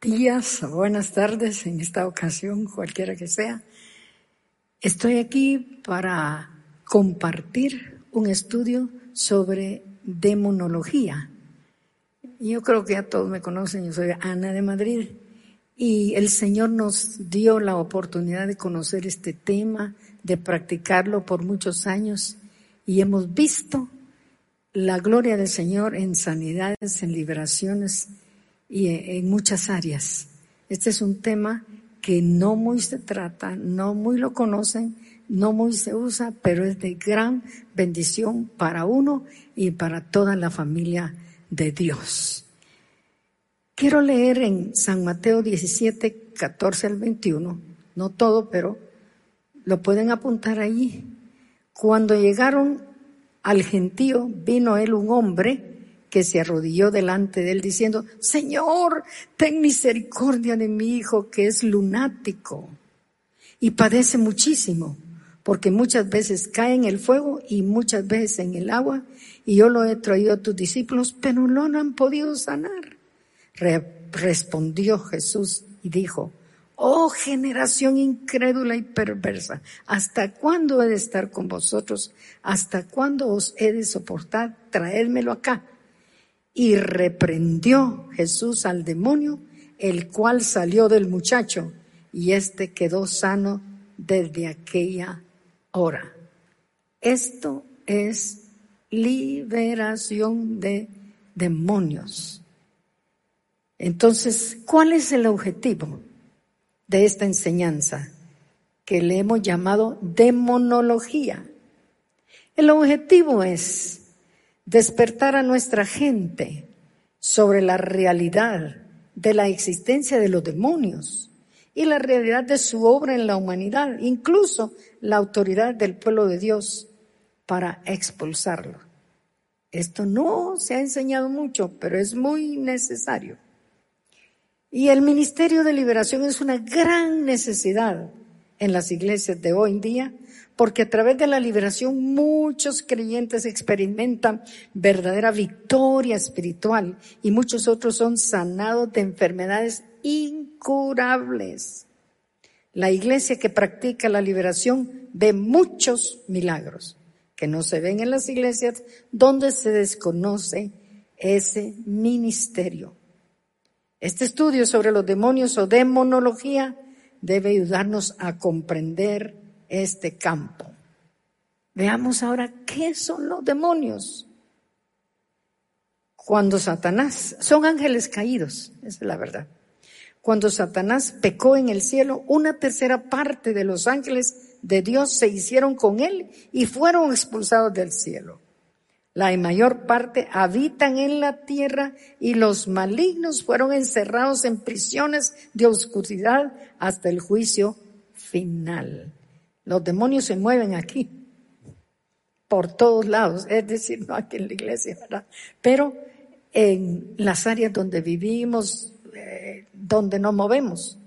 días o buenas tardes en esta ocasión, cualquiera que sea. Estoy aquí para compartir un estudio sobre demonología. Yo creo que ya todos me conocen, yo soy Ana de Madrid y el Señor nos dio la oportunidad de conocer este tema, de practicarlo por muchos años y hemos visto la gloria del Señor en sanidades, en liberaciones y en muchas áreas. Este es un tema que no muy se trata, no muy lo conocen, no muy se usa, pero es de gran bendición para uno y para toda la familia de Dios. Quiero leer en San Mateo 17, 14 al 21, no todo, pero lo pueden apuntar allí. Cuando llegaron al gentío, vino él un hombre que se arrodilló delante de él diciendo, Señor, ten misericordia de mi hijo que es lunático y padece muchísimo, porque muchas veces cae en el fuego y muchas veces en el agua, y yo lo he traído a tus discípulos, pero no lo han podido sanar. respondió Jesús y dijo, Oh generación incrédula y perversa, ¿hasta cuándo he de estar con vosotros? ¿Hasta cuándo os he de soportar? Traédmelo acá. Y reprendió Jesús al demonio, el cual salió del muchacho, y éste quedó sano desde aquella hora. Esto es liberación de demonios. Entonces, ¿cuál es el objetivo de esta enseñanza que le hemos llamado demonología? El objetivo es despertar a nuestra gente sobre la realidad de la existencia de los demonios y la realidad de su obra en la humanidad, incluso la autoridad del pueblo de Dios para expulsarlo. Esto no se ha enseñado mucho, pero es muy necesario. Y el ministerio de liberación es una gran necesidad en las iglesias de hoy en día porque a través de la liberación muchos creyentes experimentan verdadera victoria espiritual y muchos otros son sanados de enfermedades incurables. La iglesia que practica la liberación ve muchos milagros que no se ven en las iglesias donde se desconoce ese ministerio. Este estudio sobre los demonios o demonología debe ayudarnos a comprender este campo. Veamos ahora qué son los demonios. Cuando Satanás, son ángeles caídos, esa es la verdad. Cuando Satanás pecó en el cielo, una tercera parte de los ángeles de Dios se hicieron con él y fueron expulsados del cielo. La mayor parte habitan en la tierra y los malignos fueron encerrados en prisiones de oscuridad hasta el juicio final. Los demonios se mueven aquí, por todos lados, es decir, no aquí en la iglesia, ¿verdad? Pero en las áreas donde vivimos, eh, donde nos movemos.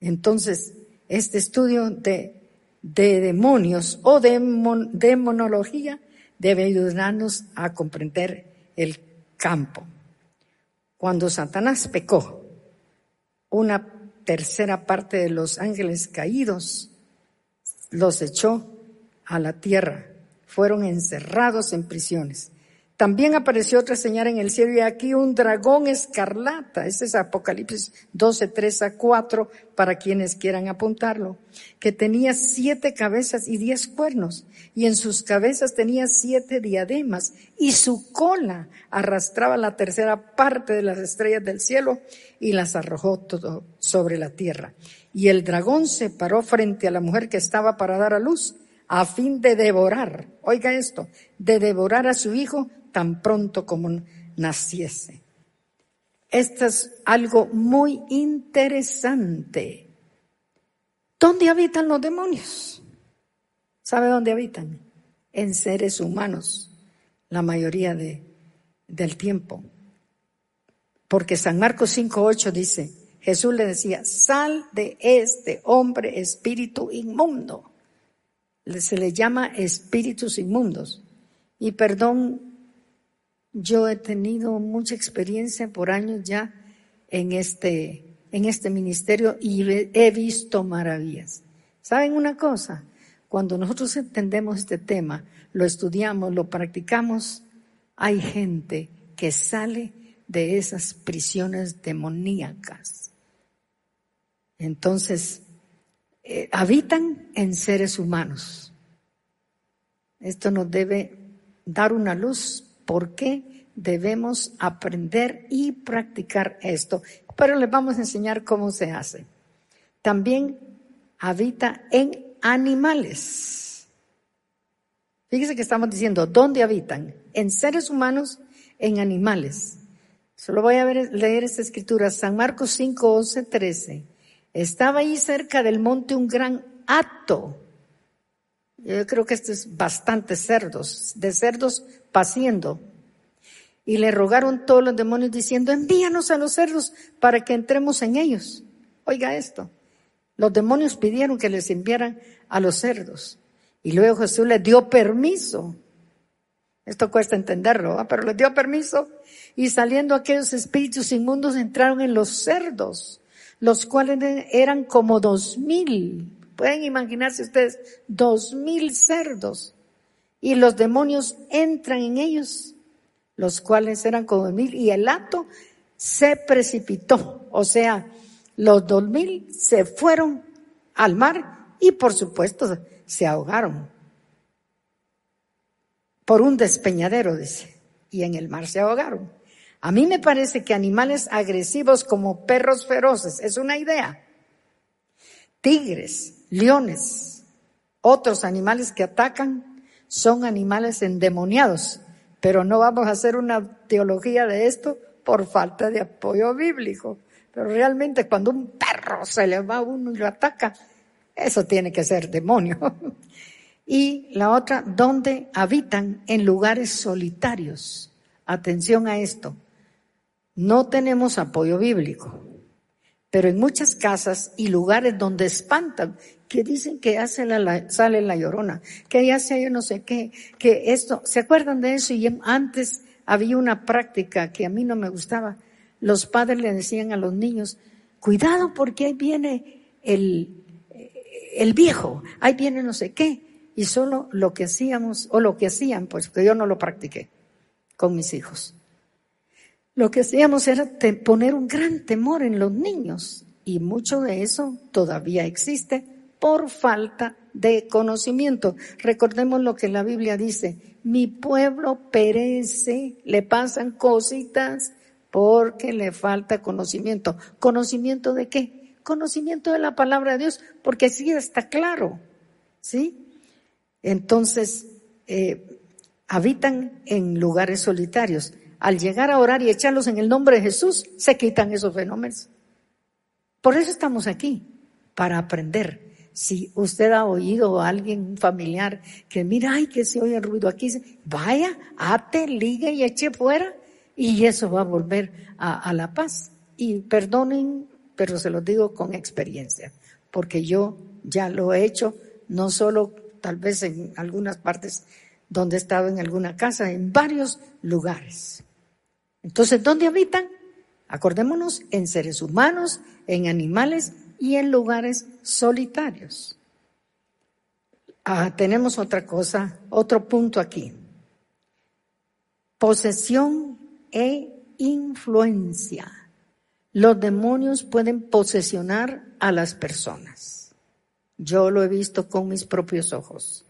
Entonces, este estudio de, de demonios o de demonología debe ayudarnos a comprender el campo. Cuando Satanás pecó, una tercera parte de los ángeles caídos los echó a la tierra, fueron encerrados en prisiones. También apareció otra señal en el cielo y aquí un dragón escarlata. Ese es Apocalipsis 12, 3 a 4 para quienes quieran apuntarlo. Que tenía siete cabezas y diez cuernos y en sus cabezas tenía siete diademas y su cola arrastraba la tercera parte de las estrellas del cielo y las arrojó todo sobre la tierra. Y el dragón se paró frente a la mujer que estaba para dar a luz a fin de devorar, oiga esto, de devorar a su hijo tan pronto como naciese. Esto es algo muy interesante. ¿Dónde habitan los demonios? ¿Sabe dónde habitan? En seres humanos, la mayoría de, del tiempo. Porque San Marcos 5.8 dice, Jesús le decía, sal de este hombre espíritu inmundo. Se le llama espíritus inmundos. Y perdón, yo he tenido mucha experiencia por años ya en este, en este ministerio y he visto maravillas. ¿Saben una cosa? Cuando nosotros entendemos este tema, lo estudiamos, lo practicamos, hay gente que sale de esas prisiones demoníacas. Entonces, eh, habitan en seres humanos. Esto nos debe dar una luz por qué debemos aprender y practicar esto. Pero les vamos a enseñar cómo se hace. También habita en animales. Fíjese que estamos diciendo, ¿dónde habitan? En seres humanos, en animales. Solo voy a leer esta escritura, San Marcos 5, 11, 13. Estaba ahí cerca del monte un gran hato. Yo creo que esto es bastante cerdos, de cerdos paciendo. Y le rogaron todos los demonios diciendo, envíanos a los cerdos para que entremos en ellos. Oiga esto. Los demonios pidieron que les enviaran a los cerdos. Y luego Jesús les dio permiso. Esto cuesta entenderlo, pero les dio permiso. Y saliendo aquellos espíritus inmundos entraron en los cerdos, los cuales eran como dos mil. Pueden imaginarse ustedes, dos mil cerdos. Y los demonios entran en ellos, los cuales eran como mil. Y el hato se precipitó. O sea, los dos mil se fueron al mar y por supuesto se ahogaron. Por un despeñadero, dice. Y en el mar se ahogaron. A mí me parece que animales agresivos como perros feroces, es una idea. Tigres, leones, otros animales que atacan son animales endemoniados. Pero no vamos a hacer una teología de esto por falta de apoyo bíblico. Pero realmente cuando un perro se le va a uno y lo ataca, eso tiene que ser demonio. y la otra, donde habitan en lugares solitarios. Atención a esto. No tenemos apoyo bíblico, pero en muchas casas y lugares donde espantan, que dicen que hace la, sale la llorona, que hace yo no sé qué, que esto, ¿se acuerdan de eso? Y antes había una práctica que a mí no me gustaba, los padres le decían a los niños, cuidado porque ahí viene el, el viejo, ahí viene no sé qué. Y solo lo que hacíamos, o lo que hacían, pues que yo no lo practiqué con mis hijos. Lo que hacíamos era poner un gran temor en los niños y mucho de eso todavía existe por falta de conocimiento. Recordemos lo que la Biblia dice, mi pueblo perece, le pasan cositas porque le falta conocimiento. ¿Conocimiento de qué? Conocimiento de la palabra de Dios, porque así está claro, ¿sí? Entonces, eh, habitan en lugares solitarios. Al llegar a orar y echarlos en el nombre de Jesús, se quitan esos fenómenos. Por eso estamos aquí, para aprender. Si usted ha oído a alguien, familiar, que mira, ay, que se oye ruido aquí, vaya, ate, ligue y eche fuera y eso va a volver a, la paz. Y perdonen, pero se lo digo con experiencia, porque yo ya lo he hecho, no solo tal vez en algunas partes donde he estado en alguna casa, en varios lugares. Entonces, ¿dónde habitan? Acordémonos, en seres humanos, en animales y en lugares solitarios. Ah, tenemos otra cosa, otro punto aquí. Posesión e influencia. Los demonios pueden posesionar a las personas. Yo lo he visto con mis propios ojos.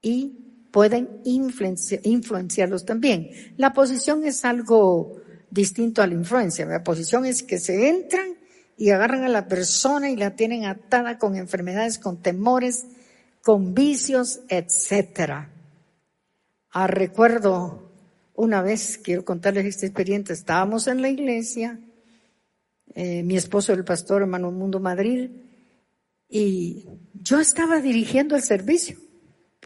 Y pueden influenciarlos también. La posición es algo distinto a la influencia. La posición es que se entran y agarran a la persona y la tienen atada con enfermedades, con temores, con vicios, etcétera. Ah, recuerdo una vez, quiero contarles esta experiencia, estábamos en la iglesia, eh, mi esposo, el pastor hermano Mundo Madrid, y yo estaba dirigiendo el servicio.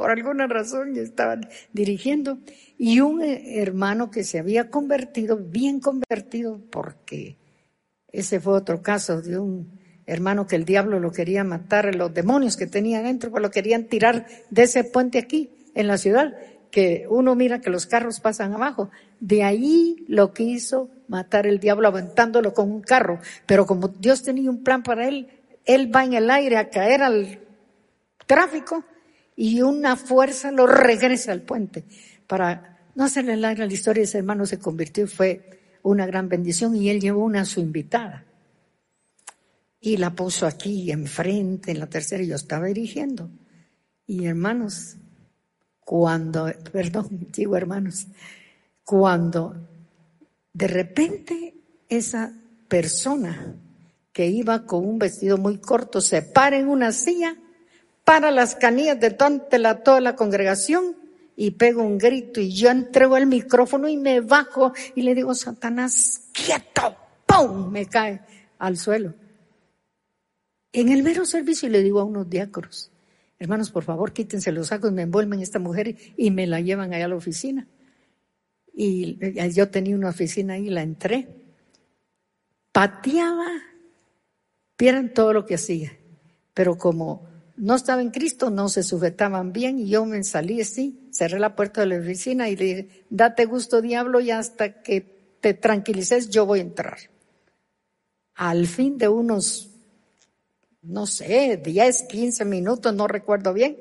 Por alguna razón yo estaba dirigiendo. Y un eh, hermano que se había convertido, bien convertido, porque ese fue otro caso de un hermano que el diablo lo quería matar, los demonios que tenía dentro, pues lo querían tirar de ese puente aquí, en la ciudad que uno mira que los carros pasan abajo. De ahí lo que hizo matar el diablo aventándolo con un carro. Pero como Dios tenía un plan para él, él va en el aire a caer al tráfico y una fuerza lo regresa al puente. Para no hacerle larga la historia, ese hermano se convirtió y fue una gran bendición y él llevó una a su invitada. Y la puso aquí enfrente, en la tercera, y yo estaba dirigiendo. Y hermanos, cuando, perdón, digo hermanos, cuando de repente esa persona que iba con un vestido muy corto se para en una silla, para las canillas de la, toda la congregación y pego un grito y yo entrego el micrófono y me bajo y le digo, Satanás, quieto, ¡pum! Me cae al suelo. En el mero servicio le digo a unos diáconos, hermanos, por favor, quítense los sacos, me envuelven esta mujer y me la llevan allá a la oficina. Y yo tenía una oficina ahí, la entré, pateaba, vieran todo lo que hacía, pero como no estaba en Cristo, no se sujetaban bien y yo me salí así, cerré la puerta de la oficina y le dije, date gusto diablo y hasta que te tranquilices yo voy a entrar. Al fin de unos, no sé, 10, 15 minutos, no recuerdo bien,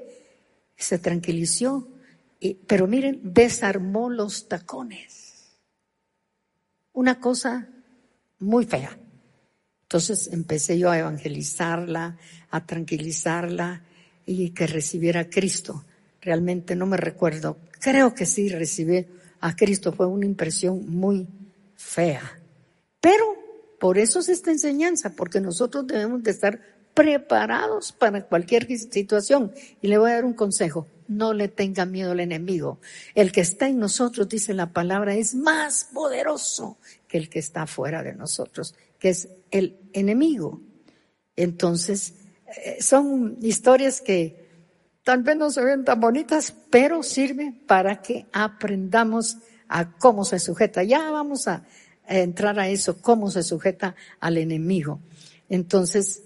se tranquilizó, pero miren, desarmó los tacones. Una cosa muy fea. Entonces empecé yo a evangelizarla, a tranquilizarla y que recibiera a Cristo. Realmente no me recuerdo. Creo que sí recibí a Cristo. Fue una impresión muy fea. Pero por eso es esta enseñanza, porque nosotros debemos de estar preparados para cualquier situación. Y le voy a dar un consejo. No le tenga miedo al enemigo. El que está en nosotros, dice la palabra, es más poderoso que el que está fuera de nosotros que es el enemigo. Entonces, eh, son historias que tal vez no se ven tan bonitas, pero sirven para que aprendamos a cómo se sujeta. Ya vamos a, entrar a eso, cómo se sujeta al enemigo. Entonces,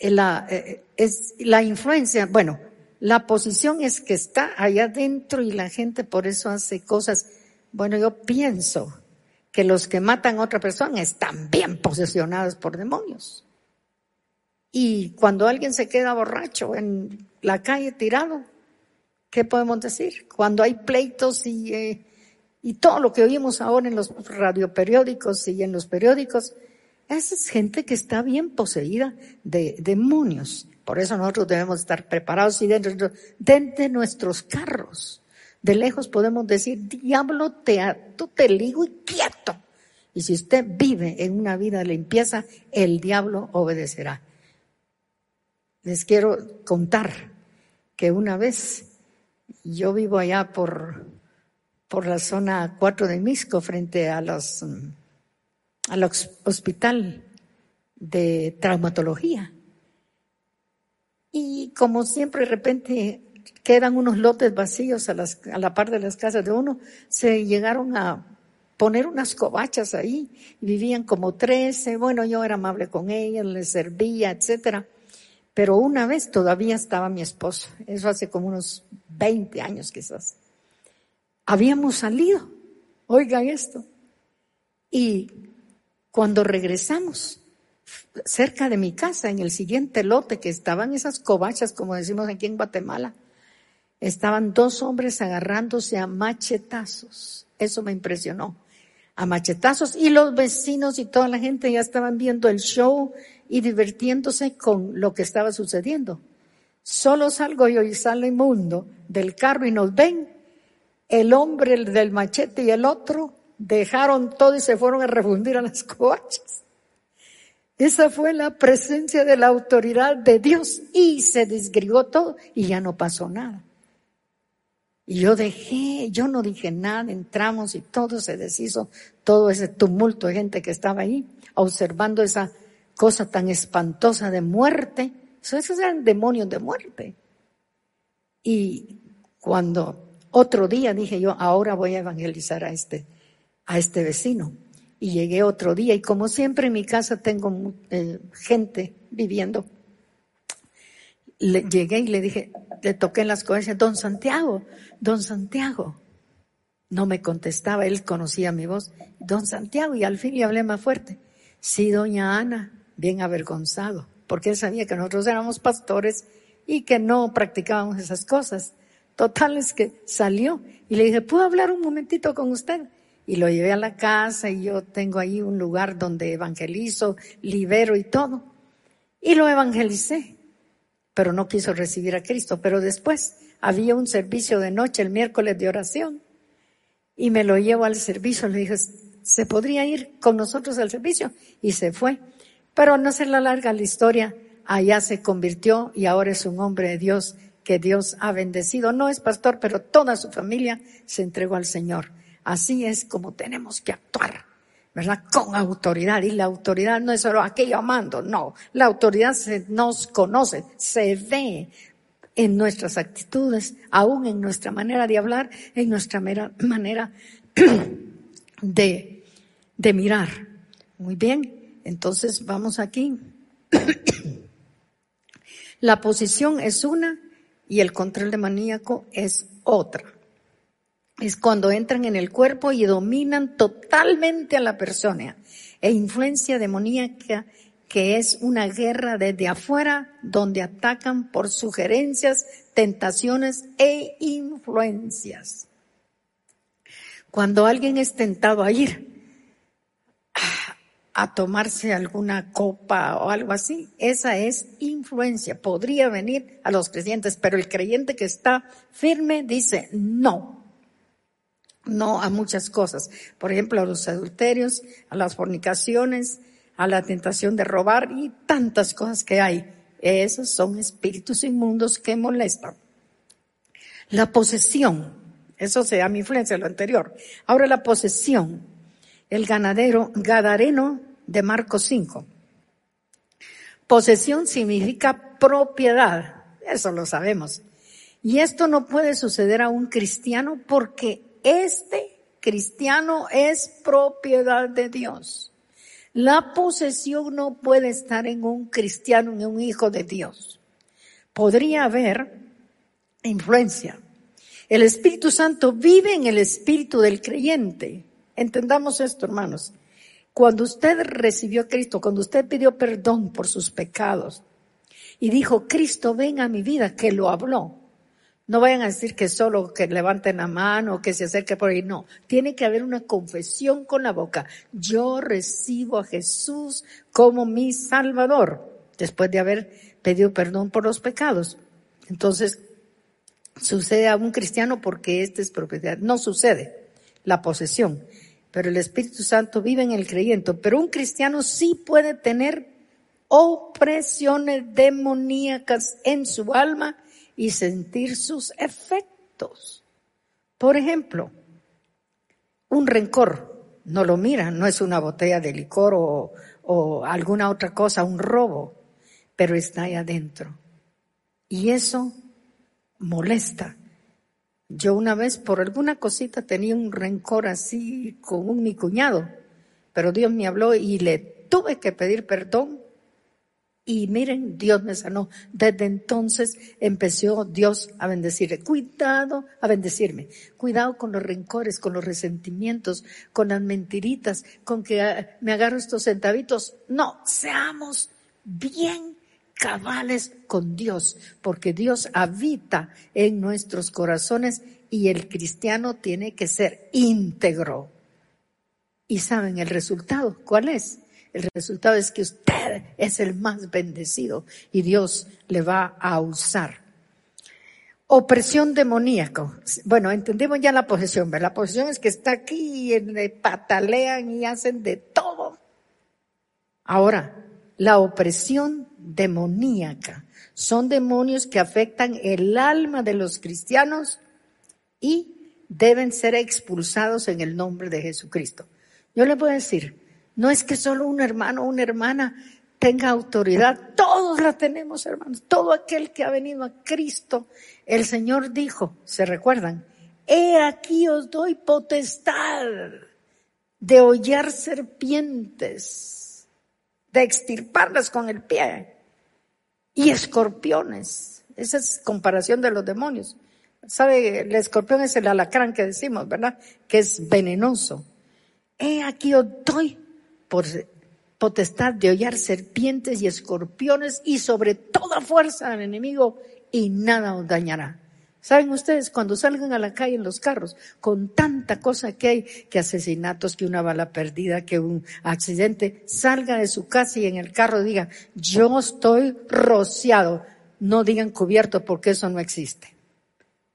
eh, la, eh, es la influencia, bueno, la posición es que está allá adentro y la gente por eso hace cosas. Bueno, yo pienso que los que matan a otra persona están bien posesionados por demonios. Y cuando alguien se queda borracho en la calle tirado, ¿qué podemos decir? Cuando hay pleitos y, eh, y todo lo que oímos ahora en los radioperiódicos y en los periódicos, esa es gente que está bien poseída de demonios. Por eso nosotros debemos estar preparados y dentro de nuestros carros de lejos podemos decir, diablo, te ato, te ligo y quieto. Y si usted vive en una vida de limpieza, el diablo obedecerá. Les quiero contar que una vez yo vivo allá por, por la zona 4 de Misco, frente a los, al hospital de traumatología. Y como siempre, de repente quedan unos lotes vacíos a, la par de las casas de uno, se llegaron a poner unas covachas ahí, vivían como trece, bueno, yo era amable con ellas, les servía, etcétera. Pero una vez todavía estaba mi esposo, eso hace como unos 20 años quizás. Habíamos salido, oigan esto. Y cuando regresamos, cerca de mi casa, en el siguiente lote, que estaban esas covachas, como decimos aquí en Guatemala, estaban dos hombres agarrándose a machetazos. Eso me impresionó. A machetazos y los vecinos y toda la gente ya estaban viendo el show y divirtiéndose con lo que estaba sucediendo. Solo salgo yo y sale mundo del carro y nos ven. El hombre del machete y el otro dejaron todo y se fueron a refundir a las coches. Esa fue la presencia de la autoridad de Dios y se desgrigó todo y ya no pasó nada. Y yo dejé, yo no dije nada, entramos y todo se deshizo, todo ese tumulto de gente que estaba ahí, observando esa cosa tan espantosa de muerte. Esos eran demonios de muerte. Y cuando otro día dije yo, ahora voy a evangelizar a este, a este vecino. Y llegué otro día y como siempre en mi casa tengo eh, gente viviendo, le, llegué y le dije, le toqué en las cosas, don Santiago, don Santiago. No me contestaba, él conocía mi voz. Don Santiago, y al fin le hablé más fuerte. Sí, doña Ana, bien avergonzado, porque él sabía que nosotros éramos pastores y que no practicábamos esas cosas. Total es que salió y le dije, ¿puedo hablar un momentito con usted? Y lo llevé a la casa y yo tengo ahí un lugar donde evangelizo, libero y todo. Y lo evangelicé, pero no quiso recibir a Cristo. Pero después había un servicio de noche el miércoles de oración y me lo llevo al servicio. Le dije, ¿se podría ir con nosotros al servicio? Y se fue. Pero no se la larga la historia, allá se convirtió y ahora es un hombre de Dios que Dios ha bendecido. No es pastor, pero toda su familia se entregó al Señor. Así es como tenemos que actuar, ¿verdad? Con autoridad. Y la autoridad no es solo aquello amando, no. La autoridad se nos conoce, se ve en nuestras actitudes, aún en nuestra manera de hablar, en nuestra manera de, de mirar. Muy bien. Entonces vamos aquí. La posición es una y el control demoníaco es otra. Es cuando entran en el cuerpo y dominan totalmente a la persona. E influencia demoníaca que es una guerra desde afuera donde atacan por sugerencias, tentaciones e influencias. Cuando alguien es tentado a ir a tomarse alguna copa o algo así. Esa es influencia. Podría venir a los creyentes, pero el creyente que está firme dice no. No a muchas cosas. Por ejemplo, a los adulterios, a las fornicaciones, a la tentación de robar y tantas cosas que hay. Esos son espíritus inmundos que molestan. La posesión, eso se llama influencia, lo anterior. Ahora la posesión. El ganadero, gadareno de Marcos 5. Posesión significa propiedad, eso lo sabemos. Y esto no puede suceder a un cristiano porque este cristiano es propiedad de Dios. La posesión no puede estar en un cristiano, en un hijo de Dios. Podría haber influencia. El Espíritu Santo vive en el espíritu del creyente. Entendamos esto, hermanos. Cuando usted recibió a Cristo, cuando usted pidió perdón por sus pecados y dijo, Cristo, ven a mi vida, que lo habló. No vayan a decir que solo que levanten la mano, que se acerque por ahí. No, tiene que haber una confesión con la boca. Yo recibo a Jesús como mi Salvador, después de haber pedido perdón por los pecados. Entonces, sucede a un cristiano porque esta es propiedad. No sucede la posesión pero el Espíritu Santo vive en el creyente. Pero un cristiano sí puede tener opresiones demoníacas en su alma y sentir sus efectos. Por ejemplo, un rencor, no lo mira, no es una botella de licor o, o alguna otra cosa, un robo, pero está ahí adentro. Y eso molesta yo una vez por alguna cosita tenía un rencor así con un, mi cuñado, pero Dios me habló y le tuve que pedir perdón y miren, Dios me sanó. Desde entonces empezó Dios a bendecirle. Cuidado a bendecirme. Cuidado con los rencores, con los resentimientos, con las mentiritas, con que ah, me agarro estos centavitos. No, seamos bien cabales con Dios, porque Dios habita en nuestros corazones y el cristiano tiene que ser íntegro. ¿Y saben el resultado? ¿Cuál es? El resultado es que usted es el más bendecido y Dios le va a usar. Opresión demoníaco. Bueno, entendemos ya la posesión, ¿verdad? La posesión es que está aquí y le patalean y hacen de todo. Ahora, la opresión demoníaca. Son demonios que afectan el alma de los cristianos y deben ser expulsados en el nombre de Jesucristo. Yo le voy a decir, no es que solo un hermano o una hermana tenga autoridad, todos la tenemos, hermanos. Todo aquel que ha venido a Cristo, el Señor dijo, ¿se recuerdan? He aquí os doy potestad de hollar serpientes, de extirparlas con el pie y escorpiones. Esa es comparación de los demonios. ¿Sabe? El escorpión es el alacrán que decimos, ¿verdad? Que es venenoso. He aquí os doy por potestad de hollar serpientes y escorpiones y sobre toda fuerza del enemigo y nada os dañará. ¿Saben ustedes? Cuando salgan a la calle en los carros, con tanta cosa que hay, que asesinatos, que una bala perdida, que un accidente, salga de su casa y en el carro diga, yo estoy rociado. No digan cubierto porque eso no existe.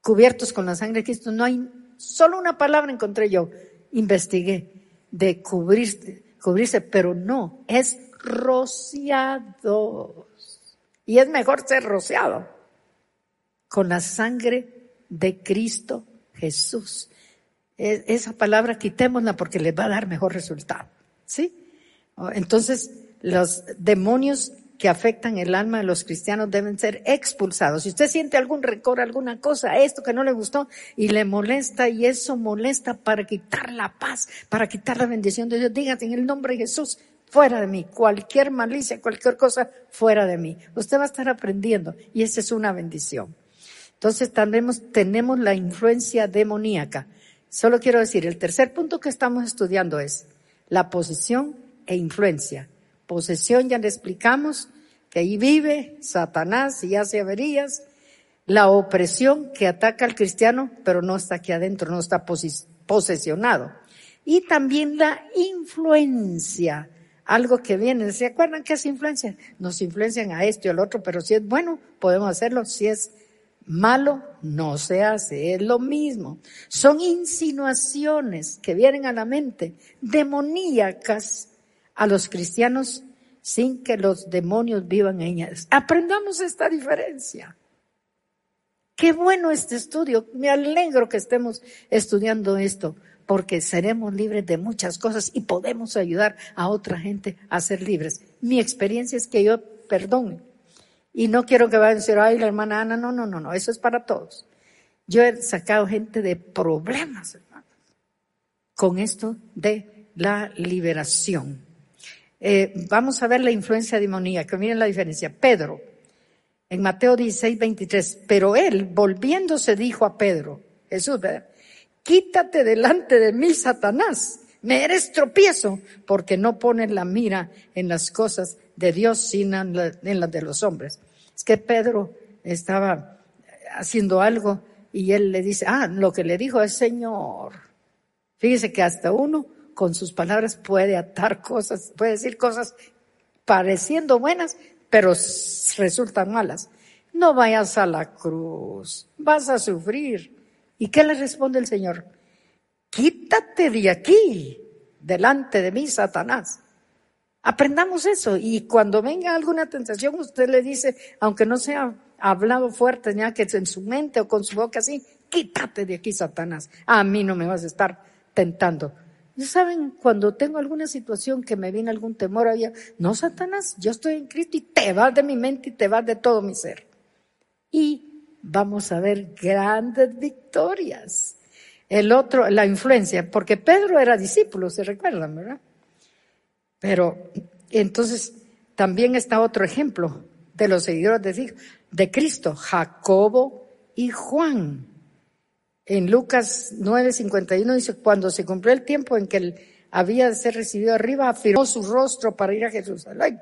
Cubiertos con la sangre de Cristo, no hay, solo una palabra encontré yo, investigué, de cubrirse, cubrirse, pero no, es rociados. Y es mejor ser rociado con la sangre de Cristo Jesús. E, esa palabra quitémosla porque les va a dar mejor resultado. ¿Sí? Entonces, los demonios que afectan el alma de los cristianos deben ser expulsados. Si usted siente algún rencor, alguna cosa, esto que no le gustó y le molesta y eso molesta para quitar la paz, para quitar la bendición de Dios, dígate en el nombre de Jesús, fuera de mí, cualquier malicia, cualquier cosa, fuera de mí. Usted va a estar aprendiendo y esa es una bendición. Entonces tenemos, tenemos la influencia demoníaca. Solo quiero decir, el tercer punto que estamos estudiando es la posesión e influencia. Posesión ya le explicamos que ahí vive Satanás y hace averías. La opresión que ataca al cristiano, pero no está aquí adentro, no está posesionado. Y también la influencia, algo que viene. ¿Se acuerdan qué es influencia? Nos influencian a esto y al otro, pero si es bueno, podemos hacerlo. Si es Malo no se hace, es lo mismo. Son insinuaciones que vienen a la mente, demoníacas a los cristianos sin que los demonios vivan en ellas. Aprendamos esta diferencia. Qué bueno este estudio. Me alegro que estemos estudiando esto, porque seremos libres de muchas cosas y podemos ayudar a otra gente a ser libres. Mi experiencia es que yo, perdón, y no quiero que vayan a decir, ay, la hermana Ana, no, no, no, no, eso es para todos. Yo he sacado gente de problemas, hermano, con esto de la liberación. Eh, vamos a ver la influencia demoníaca. Miren la diferencia. Pedro, en Mateo 16, 23, pero él, volviéndose, dijo a Pedro, Jesús, quítate delante de mí, Satanás, me eres tropiezo, porque no pones la mira en las cosas de Dios, sino en las de los hombres. Es que Pedro estaba haciendo algo y él le dice, ah, lo que le dijo es Señor. Fíjese que hasta uno con sus palabras puede atar cosas, puede decir cosas pareciendo buenas, pero resultan malas. No vayas a la cruz, vas a sufrir. ¿Y qué le responde el Señor? Quítate de aquí, delante de mí, Satanás. Aprendamos eso y cuando venga alguna tentación, usted le dice, aunque no sea hablado fuerte, ya que en su mente o con su boca así, quítate de aquí, Satanás. A mí no me vas a estar tentando. ¿Y saben, cuando tengo alguna situación que me viene algún temor, había, no, Satanás, yo estoy en Cristo y te vas de mi mente y te vas de todo mi ser. Y vamos a ver grandes victorias. El otro, la influencia, porque Pedro era discípulo, se recuerdan, ¿verdad? Pero entonces también está otro ejemplo de los seguidores de Cristo, Jacobo y Juan. En Lucas 9:51 dice, cuando se cumplió el tiempo en que él había de ser recibido arriba, afirmó su rostro para ir a Jerusalén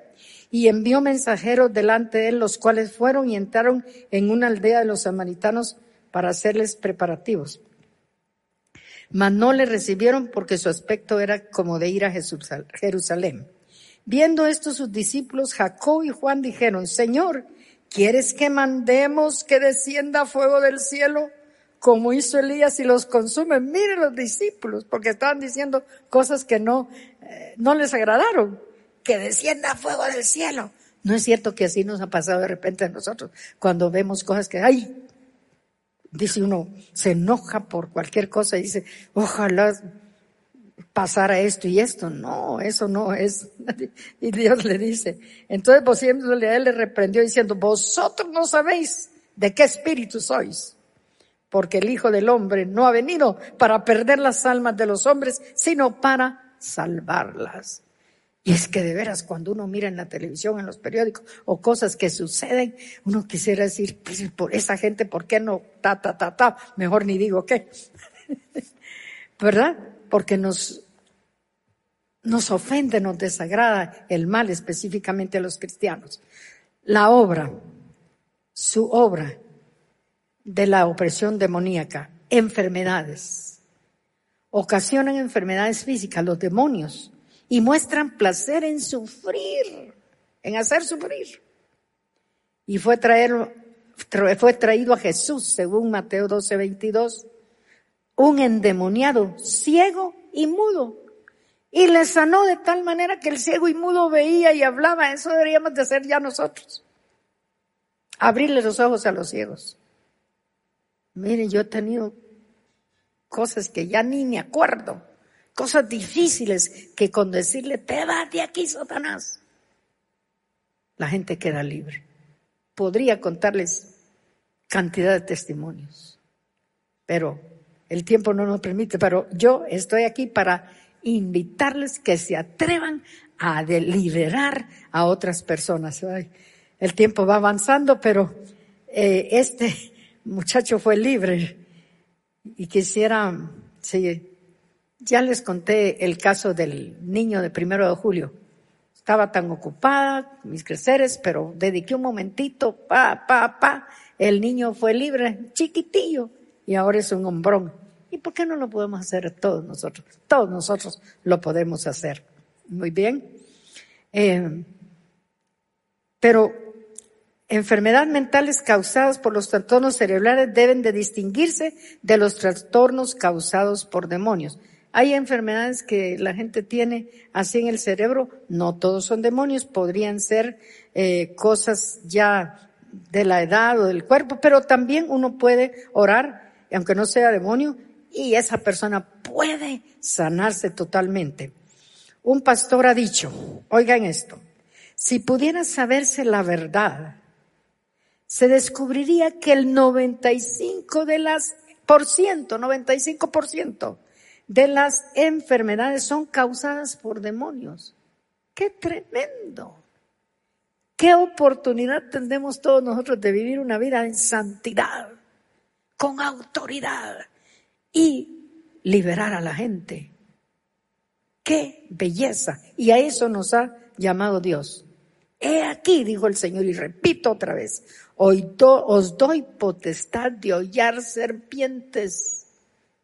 y envió mensajeros delante de él, los cuales fueron y entraron en una aldea de los samaritanos para hacerles preparativos mas no le recibieron porque su aspecto era como de ir a Jerusalén. Viendo esto sus discípulos, Jacob y Juan dijeron, Señor, ¿quieres que mandemos que descienda fuego del cielo como hizo Elías y los consume? Miren los discípulos, porque estaban diciendo cosas que no, eh, no les agradaron. Que descienda fuego del cielo. No es cierto que así nos ha pasado de repente a nosotros cuando vemos cosas que, ay, dice uno, se enoja por cualquier cosa y dice, ojalá pasara esto y esto. No, eso no es. Y Dios le dice, entonces a él le reprendió diciendo, vosotros no sabéis de qué espíritu sois, porque el Hijo del Hombre no ha venido para perder las almas de los hombres, sino para salvarlas. Y es que de veras, cuando uno mira en la televisión, en los periódicos, o cosas que suceden, uno quisiera decir, pues por esa gente, ¿por qué no? Ta, ta, ta, ta. Mejor ni digo qué. ¿Verdad? Porque nos, nos ofende, nos desagrada el mal, específicamente a los cristianos. La obra, su obra de la opresión demoníaca, enfermedades, ocasionan enfermedades físicas, los demonios y muestran placer en sufrir, en hacer sufrir. Y fue, traer, fue traído a Jesús, según Mateo 12, 22, un endemoniado, ciego y mudo. Y le sanó de tal manera que el ciego y mudo veía y hablaba. Eso deberíamos de hacer ya nosotros. Abrirle los ojos a los ciegos. Miren, yo he tenido cosas que ya ni me acuerdo cosas difíciles que con decirle, te vas de aquí, Satanás, la gente queda libre. Podría contarles cantidad de testimonios, pero el tiempo no nos permite, pero yo estoy aquí para invitarles que se atrevan a deliberar a otras personas. el tiempo va avanzando, pero eh, este muchacho fue libre y quisiera, sí, ya les conté el caso del niño de primero de julio. Estaba tan ocupada, mis creceres, pero dediqué un momentito, pa, pa, pa. El niño fue libre, chiquitillo, y ahora es un hombrón. ¿Y por qué no lo podemos hacer todos nosotros? Todos nosotros lo podemos hacer. Muy bien. Eh, pero enfermedades mentales causadas por los trastornos cerebrales deben de distinguirse de los trastornos causados por demonios. Hay enfermedades que la gente tiene así en el cerebro, no todos son demonios, podrían ser eh, cosas ya de la edad o del cuerpo, pero también uno puede orar, aunque no sea demonio, y esa persona puede sanarse totalmente. Un pastor ha dicho, oigan esto, si pudiera saberse la verdad, se descubriría que el 95 de las por ciento, 95 por ciento de las enfermedades son causadas por demonios. ¡Qué tremendo! ¿Qué oportunidad tendremos todos nosotros de vivir una vida en santidad, con autoridad y liberar a la gente? ¡Qué belleza! Y a eso nos ha llamado Dios. He aquí, dijo el Señor, y repito otra vez, hoy os doy potestad de hollar serpientes.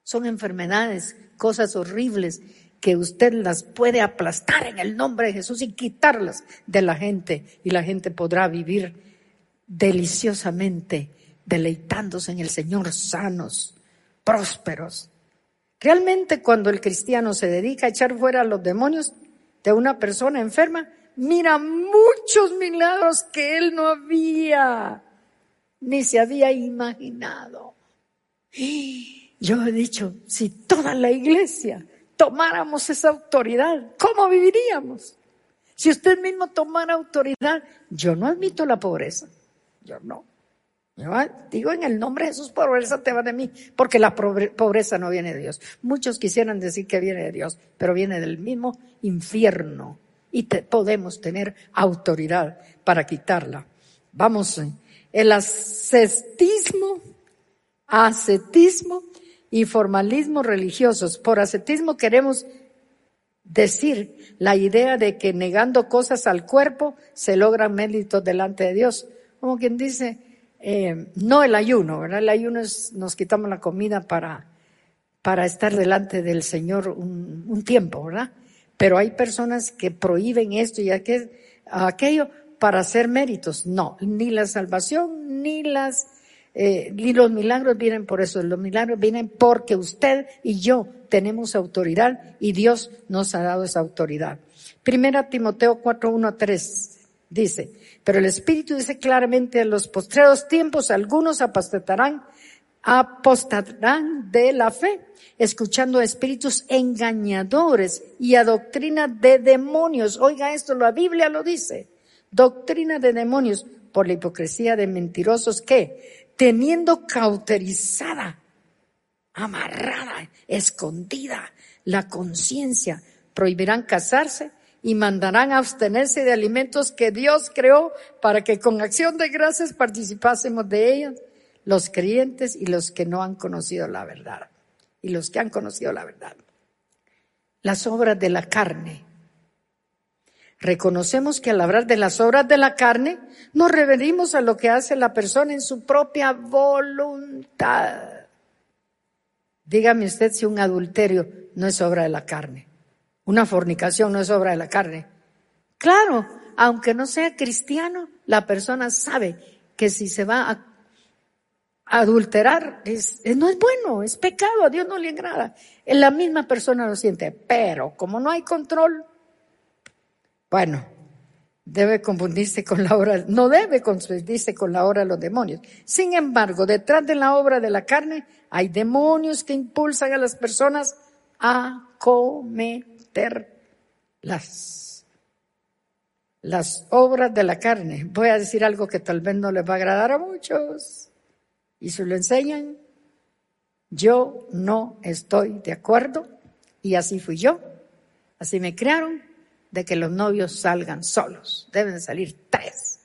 Son enfermedades cosas horribles que usted las puede aplastar en el nombre de Jesús y quitarlas de la gente y la gente podrá vivir deliciosamente, deleitándose en el Señor, sanos, prósperos. Realmente cuando el cristiano se dedica a echar fuera los demonios de una persona enferma, mira muchos milagros que él no había ni se había imaginado. Yo he dicho, si toda la iglesia tomáramos esa autoridad, ¿cómo viviríamos? Si usted mismo tomara autoridad, yo no admito la pobreza. Yo no. Yo digo en el nombre de Jesús, pobreza te va de mí, porque la pobreza no viene de Dios. Muchos quisieran decir que viene de Dios, pero viene del mismo infierno y podemos tener autoridad para quitarla. Vamos, el ascetismo, ascetismo y formalismos religiosos. Por ascetismo queremos decir la idea de que negando cosas al cuerpo se logran méritos delante de Dios. Como quien dice, eh, no el ayuno, ¿verdad? El ayuno es, nos quitamos la comida para, para estar delante del Señor un, un tiempo, ¿verdad? Pero hay personas que prohíben esto y aquello para hacer méritos. No, ni la salvación, ni las eh, y los milagros vienen por eso, los milagros vienen porque usted y yo tenemos autoridad y Dios nos ha dado esa autoridad. Primera Timoteo 4, 1 3 dice, pero el Espíritu dice claramente en los postreros tiempos algunos apostatarán, apostatarán de la fe, escuchando a espíritus engañadores y a doctrina de demonios. Oiga esto, la Biblia lo dice. Doctrina de demonios por la hipocresía de mentirosos que teniendo cauterizada, amarrada, escondida la conciencia, prohibirán casarse y mandarán abstenerse de alimentos que Dios creó para que con acción de gracias participásemos de ellos, los creyentes y los que no han conocido la verdad, y los que han conocido la verdad. Las obras de la carne. Reconocemos que al hablar de las obras de la carne, nos referimos a lo que hace la persona en su propia voluntad. Dígame usted si un adulterio no es obra de la carne. Una fornicación no es obra de la carne. Claro, aunque no sea cristiano, la persona sabe que si se va a adulterar es, no es bueno, es pecado, a Dios no le agrada. La misma persona lo siente, pero como no hay control, bueno, debe confundirse con la obra, no debe confundirse con la obra de los demonios. Sin embargo, detrás de la obra de la carne hay demonios que impulsan a las personas a cometer las, las obras de la carne. Voy a decir algo que tal vez no les va a agradar a muchos. Y si lo enseñan, yo no estoy de acuerdo. Y así fui yo. Así me crearon de que los novios salgan solos. Deben salir tres.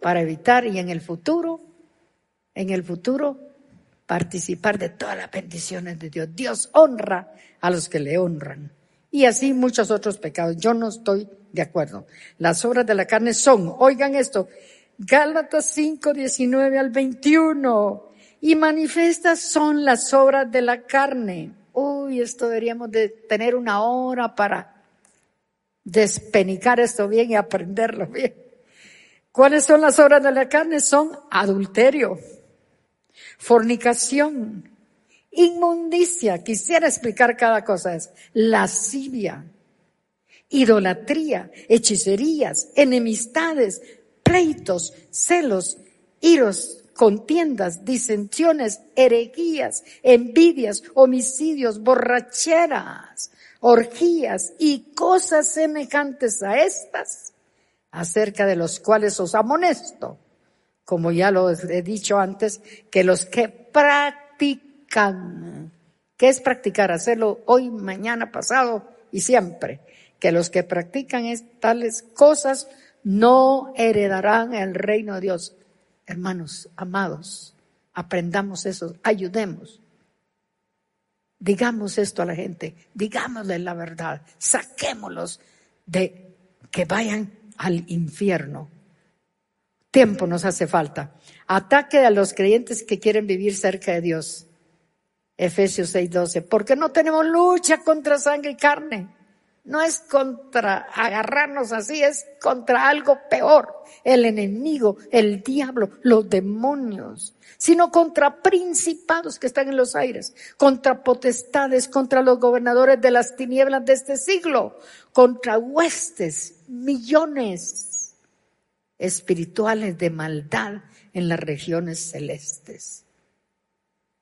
Para evitar y en el futuro, en el futuro, participar de todas las bendiciones de Dios. Dios honra a los que le honran. Y así muchos otros pecados. Yo no estoy de acuerdo. Las obras de la carne son, oigan esto, Gálatas 5, 19 al 21. Y manifiestas son las obras de la carne. Uy, esto deberíamos de tener una hora para despenicar esto bien y aprenderlo bien. ¿Cuáles son las obras de la carne? Son adulterio, fornicación, inmundicia, quisiera explicar cada cosa, lascivia, idolatría, hechicerías, enemistades, pleitos, celos, iros, contiendas, disensiones, herejías, envidias, homicidios, borracheras, orgías y cosas semejantes a estas, acerca de los cuales os amonesto como ya lo he dicho antes, que los que practican, ¿qué es practicar? Hacerlo hoy, mañana, pasado y siempre. Que los que practican tales cosas no heredarán el reino de Dios. Hermanos, amados, aprendamos eso, ayudemos. Digamos esto a la gente, digámosle la verdad, saquémoslos de que vayan al infierno Tiempo nos hace falta. Ataque a los creyentes que quieren vivir cerca de Dios. Efesios 6:12. Porque no tenemos lucha contra sangre y carne. No es contra agarrarnos así, es contra algo peor. El enemigo, el diablo, los demonios. Sino contra principados que están en los aires. Contra potestades, contra los gobernadores de las tinieblas de este siglo. Contra huestes, millones espirituales de maldad en las regiones celestes.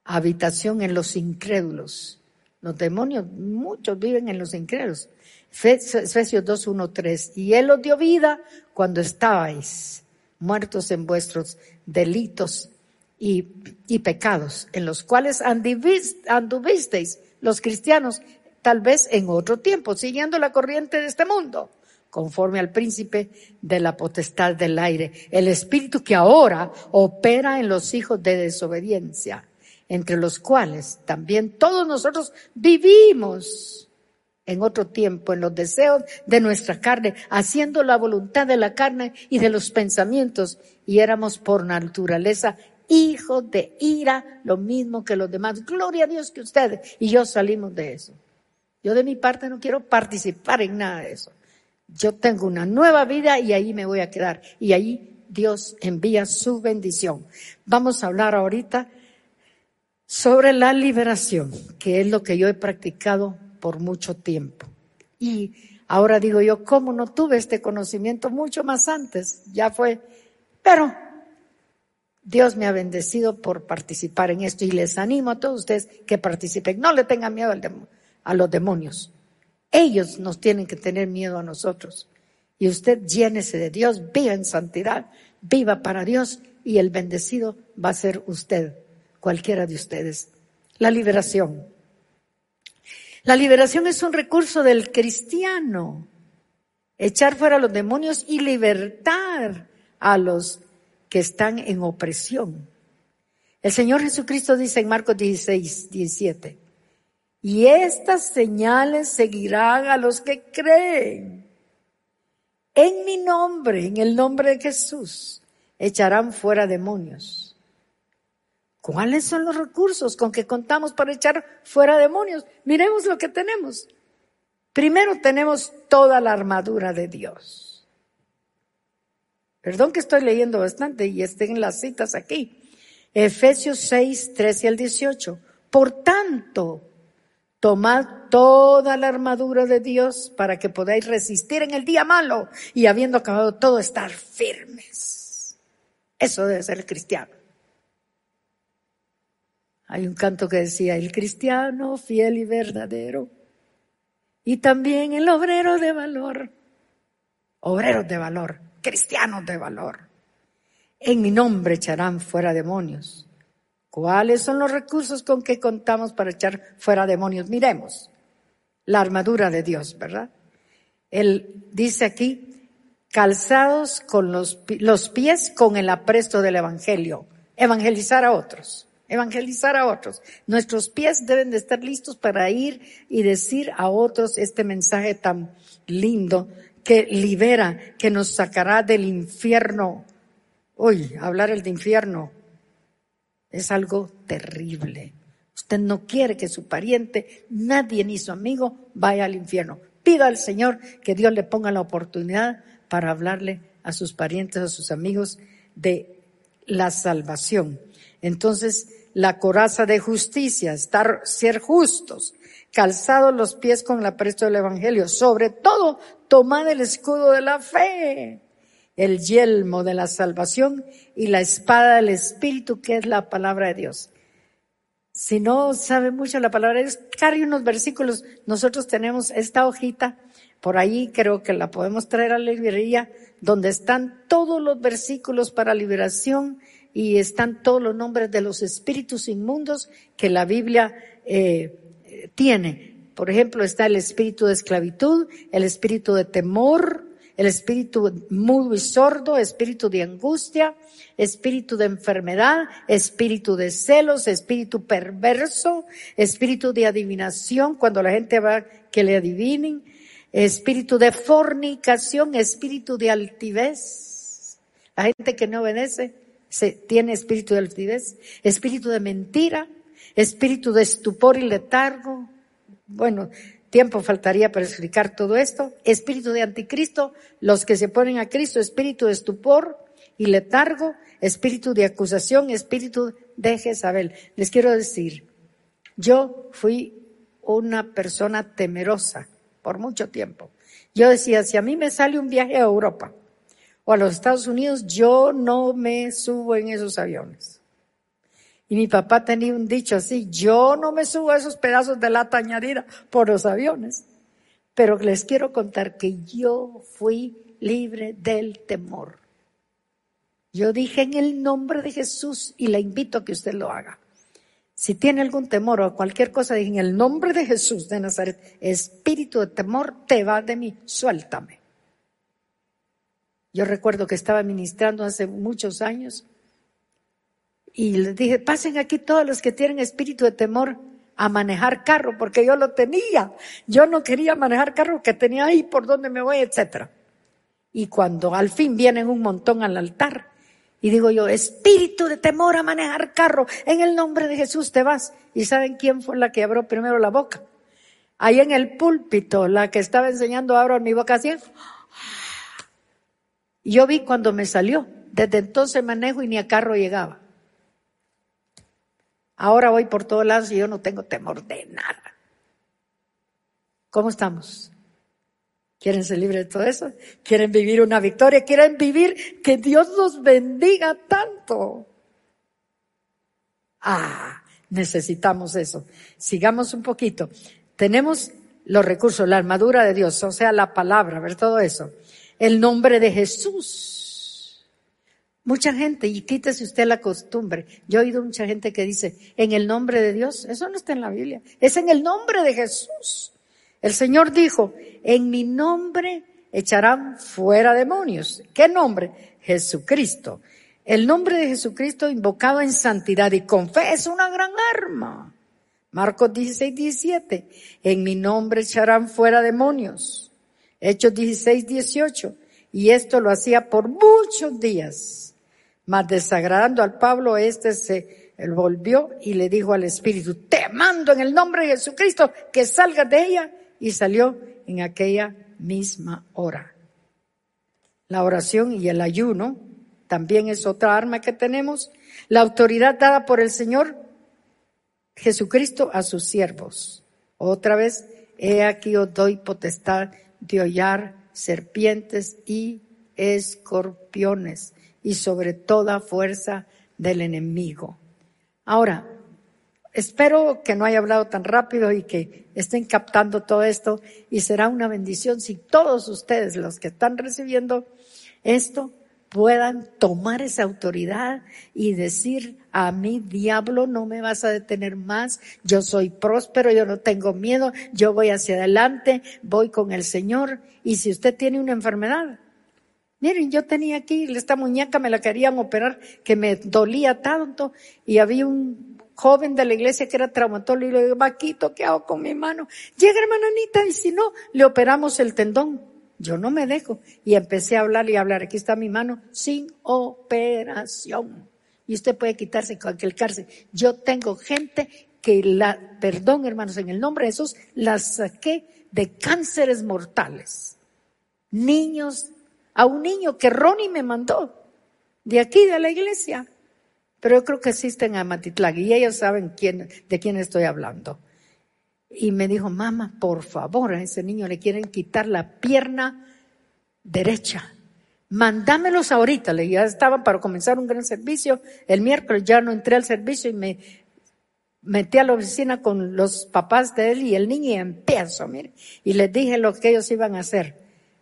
Habitación en los incrédulos. Los demonios, muchos viven en los incrédulos. Efesios 2, 1, 3. Y Él os dio vida cuando estabais muertos en vuestros delitos y, y pecados, en los cuales anduvisteis los cristianos, tal vez en otro tiempo, siguiendo la corriente de este mundo conforme al príncipe de la potestad del aire, el espíritu que ahora opera en los hijos de desobediencia, entre los cuales también todos nosotros vivimos en otro tiempo, en los deseos de nuestra carne, haciendo la voluntad de la carne y de los pensamientos, y éramos por naturaleza hijos de ira, lo mismo que los demás. Gloria a Dios que ustedes y yo salimos de eso. Yo de mi parte no quiero participar en nada de eso. Yo tengo una nueva vida y ahí me voy a quedar. Y ahí Dios envía su bendición. Vamos a hablar ahorita sobre la liberación, que es lo que yo he practicado por mucho tiempo. Y ahora digo yo, ¿cómo no tuve este conocimiento mucho más antes? Ya fue, pero Dios me ha bendecido por participar en esto y les animo a todos ustedes que participen. No le tengan miedo a los demonios. Ellos nos tienen que tener miedo a nosotros. Y usted llénese de Dios, viva en santidad, viva para Dios y el bendecido va a ser usted, cualquiera de ustedes. La liberación. La liberación es un recurso del cristiano. echar fuera los demonios y libertar a los que están en opresión. El Señor Jesucristo dice en Marcos 16, 17, y estas señales seguirán a los que creen. En mi nombre, en el nombre de Jesús, echarán fuera demonios. ¿Cuáles son los recursos con que contamos para echar fuera demonios? Miremos lo que tenemos. Primero tenemos toda la armadura de Dios. Perdón que estoy leyendo bastante y estén las citas aquí. Efesios 6, 13 al 18. Por tanto, tomad toda la armadura de Dios para que podáis resistir en el día malo y habiendo acabado todo, estar firmes. Eso debe ser el cristiano. Hay un canto que decía, el cristiano fiel y verdadero, y también el obrero de valor, obreros de valor, cristianos de valor. En mi nombre echarán fuera demonios. ¿Cuáles son los recursos con que contamos para echar fuera demonios? Miremos la armadura de Dios, ¿verdad? Él dice aquí, calzados con los, los pies con el apresto del Evangelio, evangelizar a otros evangelizar a otros. Nuestros pies deben de estar listos para ir y decir a otros este mensaje tan lindo que libera, que nos sacará del infierno Uy, hablar el de infierno es algo terrible. Usted no quiere que su pariente, nadie ni su amigo vaya al infierno. Pida al Señor que Dios le ponga la oportunidad para hablarle a sus parientes, a sus amigos de la salvación. Entonces, la coraza de justicia, estar, ser justos, calzados los pies con la presto del evangelio, sobre todo, tomad el escudo de la fe el yelmo de la salvación y la espada del Espíritu, que es la palabra de Dios. Si no sabe mucho la palabra de Dios, cargue unos versículos. Nosotros tenemos esta hojita, por ahí creo que la podemos traer a la librería, donde están todos los versículos para liberación y están todos los nombres de los espíritus inmundos que la Biblia eh, tiene. Por ejemplo, está el espíritu de esclavitud, el espíritu de temor, el espíritu mudo y sordo, espíritu de angustia, espíritu de enfermedad, espíritu de celos, espíritu perverso, espíritu de adivinación, cuando la gente va que le adivinen, espíritu de fornicación, espíritu de altivez. La gente que no obedece se, tiene espíritu de altivez, espíritu de mentira, espíritu de estupor y letargo. Bueno, Tiempo faltaría para explicar todo esto. Espíritu de anticristo, los que se ponen a Cristo, espíritu de estupor y letargo, espíritu de acusación, espíritu de Jezabel. Les quiero decir, yo fui una persona temerosa por mucho tiempo. Yo decía, si a mí me sale un viaje a Europa o a los Estados Unidos, yo no me subo en esos aviones. Y mi papá tenía un dicho así, yo no me subo a esos pedazos de lata añadida por los aviones. Pero les quiero contar que yo fui libre del temor. Yo dije en el nombre de Jesús y le invito a que usted lo haga. Si tiene algún temor o cualquier cosa, dije en el nombre de Jesús de Nazaret, espíritu de temor, te va de mí, suéltame. Yo recuerdo que estaba ministrando hace muchos años y les dije, pasen aquí todos los que tienen espíritu de temor a manejar carro, porque yo lo tenía. Yo no quería manejar carro, que tenía ahí por donde me voy, etcétera. Y cuando al fin vienen un montón al altar, y digo yo, espíritu de temor a manejar carro, en el nombre de Jesús te vas. ¿Y saben quién fue la que abrió primero la boca? Ahí en el púlpito, la que estaba enseñando ahora mi boca así. Yo vi cuando me salió. Desde entonces manejo y ni a carro llegaba. Ahora voy por todos lados y yo no tengo temor de nada. ¿Cómo estamos? ¿Quieren ser libres de todo eso? ¿Quieren vivir una victoria? ¿Quieren vivir que Dios nos bendiga tanto? Ah, necesitamos eso. Sigamos un poquito. Tenemos los recursos, la armadura de Dios, o sea, la palabra, ver todo eso. El nombre de Jesús Mucha gente, y quítese usted la costumbre. Yo he oído mucha gente que dice, en el nombre de Dios, eso no está en la Biblia, es en el nombre de Jesús. El Señor dijo, en mi nombre echarán fuera demonios. ¿Qué nombre? Jesucristo. El nombre de Jesucristo invocado en santidad y con fe es una gran arma. Marcos 16, 17. En mi nombre echarán fuera demonios. Hechos 16, 18. Y esto lo hacía por muchos días. Mas desagradando al Pablo, este se volvió y le dijo al Espíritu, te mando en el nombre de Jesucristo que salgas de ella. Y salió en aquella misma hora. La oración y el ayuno también es otra arma que tenemos. La autoridad dada por el Señor Jesucristo a sus siervos. Otra vez, he aquí os doy potestad de hollar serpientes y escorpiones y sobre toda fuerza del enemigo. Ahora, espero que no haya hablado tan rápido y que estén captando todo esto y será una bendición si todos ustedes, los que están recibiendo esto, puedan tomar esa autoridad y decir, a mí diablo no me vas a detener más, yo soy próspero, yo no tengo miedo, yo voy hacia adelante, voy con el Señor. Y si usted tiene una enfermedad, miren, yo tenía aquí, esta muñeca me la querían operar, que me dolía tanto, y había un joven de la iglesia que era traumatólogo y le digo, Vaquito, ¿qué hago con mi mano? Llega hermana Anita, y si no, le operamos el tendón. Yo no me dejo. Y empecé a hablar y a hablar. Aquí está mi mano sin operación. Y usted puede quitarse cárcel. Yo tengo gente que la, perdón hermanos, en el nombre de Jesús, la saqué de cánceres mortales. Niños, a un niño que Ronnie me mandó de aquí de la iglesia. Pero yo creo que existen a Matitlag y ellos saben quién, de quién estoy hablando. Y me dijo, mamá, por favor, a ese niño le quieren quitar la pierna derecha. Mandámelos ahorita. Le ya estaban para comenzar un gran servicio. El miércoles ya no entré al servicio y me metí a la oficina con los papás de él y el niño y empiezo, mire. Y les dije lo que ellos iban a hacer.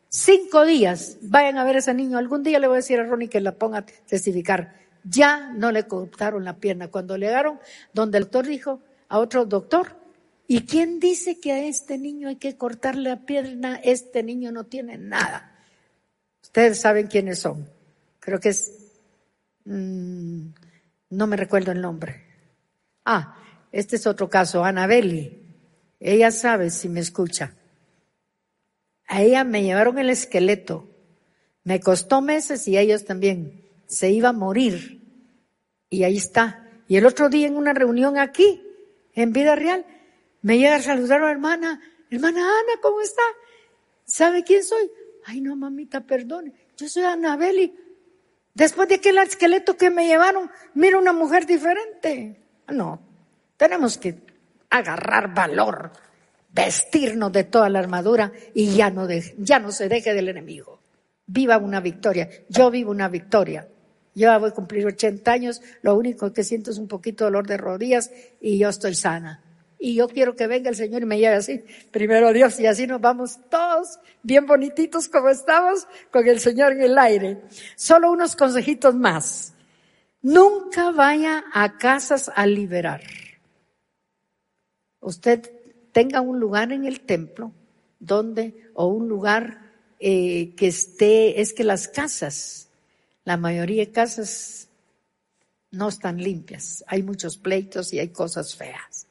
Cinco días, vayan a ver a ese niño. Algún día le voy a decir a Ronnie que la ponga a testificar. Ya no le cortaron la pierna. Cuando llegaron, donde el doctor dijo a otro doctor, ¿Y quién dice que a este niño hay que cortarle la pierna? Este niño no tiene nada. Ustedes saben quiénes son. Creo que es... Mm, no me recuerdo el nombre. Ah, este es otro caso, Anabeli. Ella sabe si me escucha. A ella me llevaron el esqueleto. Me costó meses y a ellos también. Se iba a morir. Y ahí está. Y el otro día en una reunión aquí, en vida real, me llega a saludar a la hermana, hermana Ana, ¿cómo está? ¿Sabe quién soy? Ay, no, mamita, perdone. Yo soy Anabeli. Después de aquel esqueleto que me llevaron, mira una mujer diferente. No, tenemos que agarrar valor, vestirnos de toda la armadura y ya no, ya no se deje del enemigo. Viva una victoria. Yo vivo una victoria. Yo voy a cumplir 80 años, lo único que siento es un poquito de dolor de rodillas y yo estoy sana. Y yo quiero que venga el Señor y me lleve así. Primero Dios y así nos vamos todos bien bonititos como estamos con el Señor en el aire. Solo unos consejitos más. Nunca vaya a casas a liberar. Usted tenga un lugar en el templo donde, o un lugar eh, que esté, es que las casas, la mayoría de casas no están limpias. Hay muchos pleitos y hay cosas feas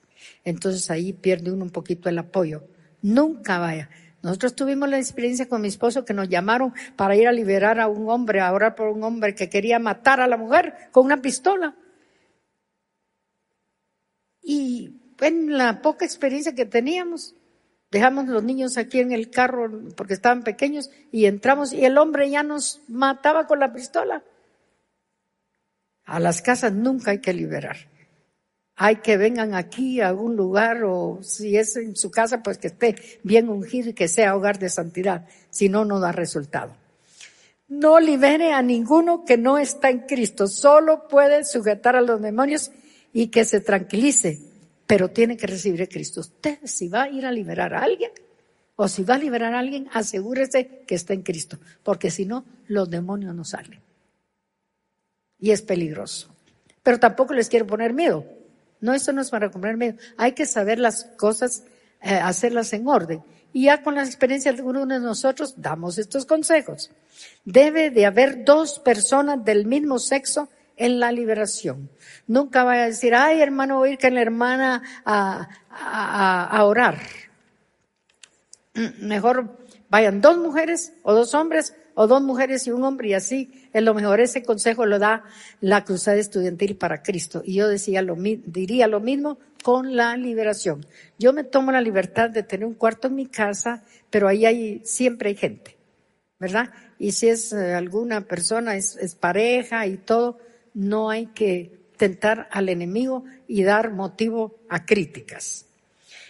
entonces ahí pierde uno un poquito el apoyo. Nunca vaya. Nosotros tuvimos la experiencia con mi esposo que nos llamaron para ir a liberar a un hombre, a orar por un hombre que quería matar a la mujer con una pistola. Y en la poca experiencia que teníamos, dejamos los niños aquí en el carro porque estaban pequeños y entramos y el hombre ya nos mataba con la pistola. A las casas nunca hay que liberar hay que vengan aquí a algún lugar o si es en su casa, pues que esté bien ungido y que sea hogar de santidad. Si no, no da resultado. No libere a ninguno que no está en Cristo. Solo puede sujetar a los demonios y que se tranquilice, pero tiene que recibir a Cristo. Usted si va a ir a liberar a alguien o si va a liberar a alguien, asegúrese que está en Cristo, porque si no, los demonios no salen. Y es peligroso. Pero tampoco les quiero poner miedo no, eso no es para comprar medio. Hay que saber las cosas, eh, hacerlas en orden. y ya con la experiencia de uno de nosotros damos estos consejos. Debe de haber dos personas del mismo sexo en la liberación. Nunca vaya a decir, ay hermano, voy a ir con la hermana a, a, a orar. Mejor vayan dos mujeres o dos hombres o dos mujeres y un hombre y así es lo mejor. Ese consejo lo da la Cruzada Estudiantil para Cristo. Y yo decía lo, diría lo mismo con la liberación. Yo me tomo la libertad de tener un cuarto en mi casa, pero ahí hay, siempre hay gente, ¿verdad? Y si es eh, alguna persona, es, pareja y todo, no hay que tentar al enemigo y dar motivo a críticas.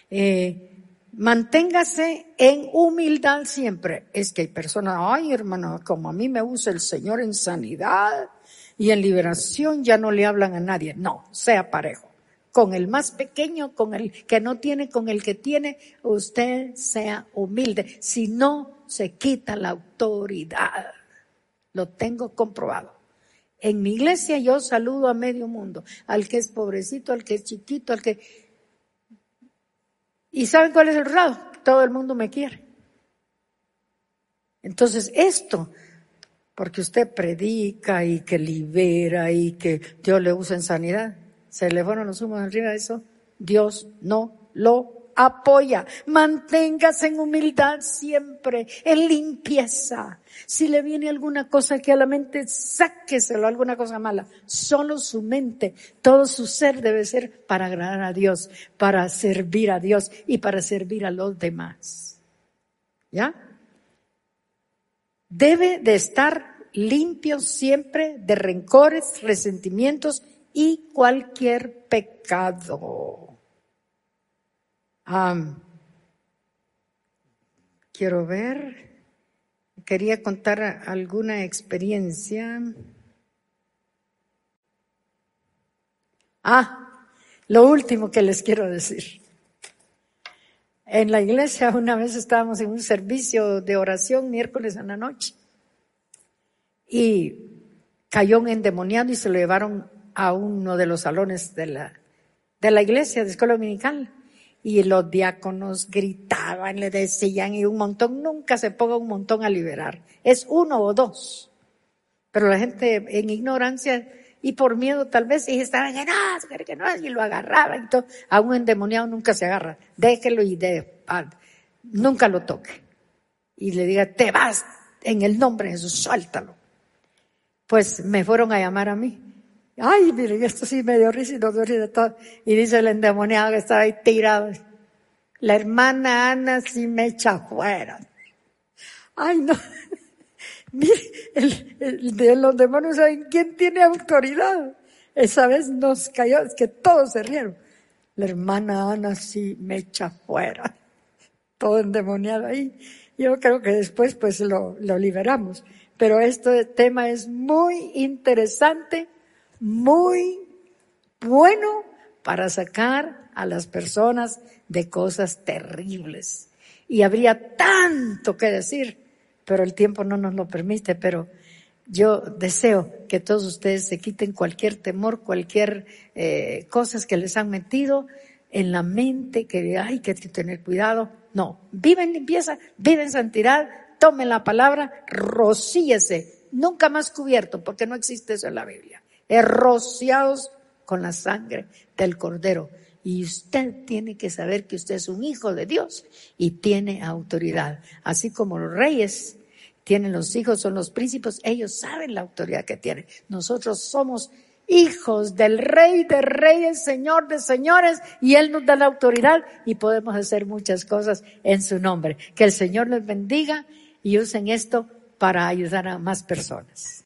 Eh, manténgase en humildad siempre. Es que hay personas, ay hermano, como a mí me usa el Señor en sanidad y en liberación, ya no le hablan a nadie. No, sea parejo. Con el más pequeño, con el que no tiene, con el que tiene, usted sea humilde. Si no, se quita la autoridad. Lo tengo comprobado. En mi iglesia yo saludo a medio mundo, al que es pobrecito, al que es chiquito, al que... ¿Y saben cuál es el resultado? Todo el mundo me quiere. Entonces esto, porque usted predica y que libera y que Dios le usa en sanidad, se le fueron los humos arriba de eso, Dios no lo apoya. Manténgase en humildad siempre, en limpieza. Si le viene alguna cosa que a la mente, sáqueselo, alguna cosa mala. Solo su mente, todo su ser debe ser para agradar a Dios, para servir a Dios y para servir a los demás. ¿Ya? Debe de estar limpio siempre de rencores, resentimientos y cualquier pecado quiero ver, quería contar alguna experiencia. Ah, lo último que les quiero decir. En la iglesia una vez estábamos en un servicio de oración miércoles en la noche y cayó un endemoniado y se lo llevaron a uno de los salones de la, de la iglesia de escuela dominical y los diáconos gritaban, le decían y un montón, nunca se ponga un montón a liberar, es uno o dos. Pero la gente en ignorancia y por miedo tal vez, y estaban que no, que no, y lo agarraban y todo. A un endemoniado nunca se agarra, déjelo y de, nunca lo toque. Y le diga, te vas en el nombre de Jesús, suéltalo. Pues me fueron a llamar a mí. Ay, miren, esto sí me dio risa y no dio risa todo. Y dice el endemoniado que estaba ahí tirado. La hermana Ana sí me echa fuera. Ay, no. Mire, el, de los demonios, ¿saben quién tiene autoridad? Esa vez nos cayó, es que todos se rieron. La hermana Ana sí me echa fuera. Todo endemoniado ahí. Yo creo que después pues lo, lo liberamos. Pero este tema es muy interesante muy bueno para sacar a las personas de cosas terribles. Y habría tanto que decir, pero el tiempo no nos lo permite, pero yo deseo que todos ustedes se quiten cualquier temor, cualquier eh, cosas que les han metido en la mente, que hay que tener cuidado. No, vive en limpieza, vive en santidad, tomen la palabra, rocíese, nunca más cubierto, porque no existe eso en la Biblia rociados con la sangre del cordero. Y usted tiene que saber que usted es un hijo de Dios y tiene autoridad. Así como los reyes tienen los hijos, son los príncipes, ellos saben la autoridad que tienen. Nosotros somos hijos del rey de reyes, señor de señores, y él nos da la autoridad y podemos hacer muchas cosas en su nombre. Que el Señor les bendiga y usen esto para ayudar a más personas.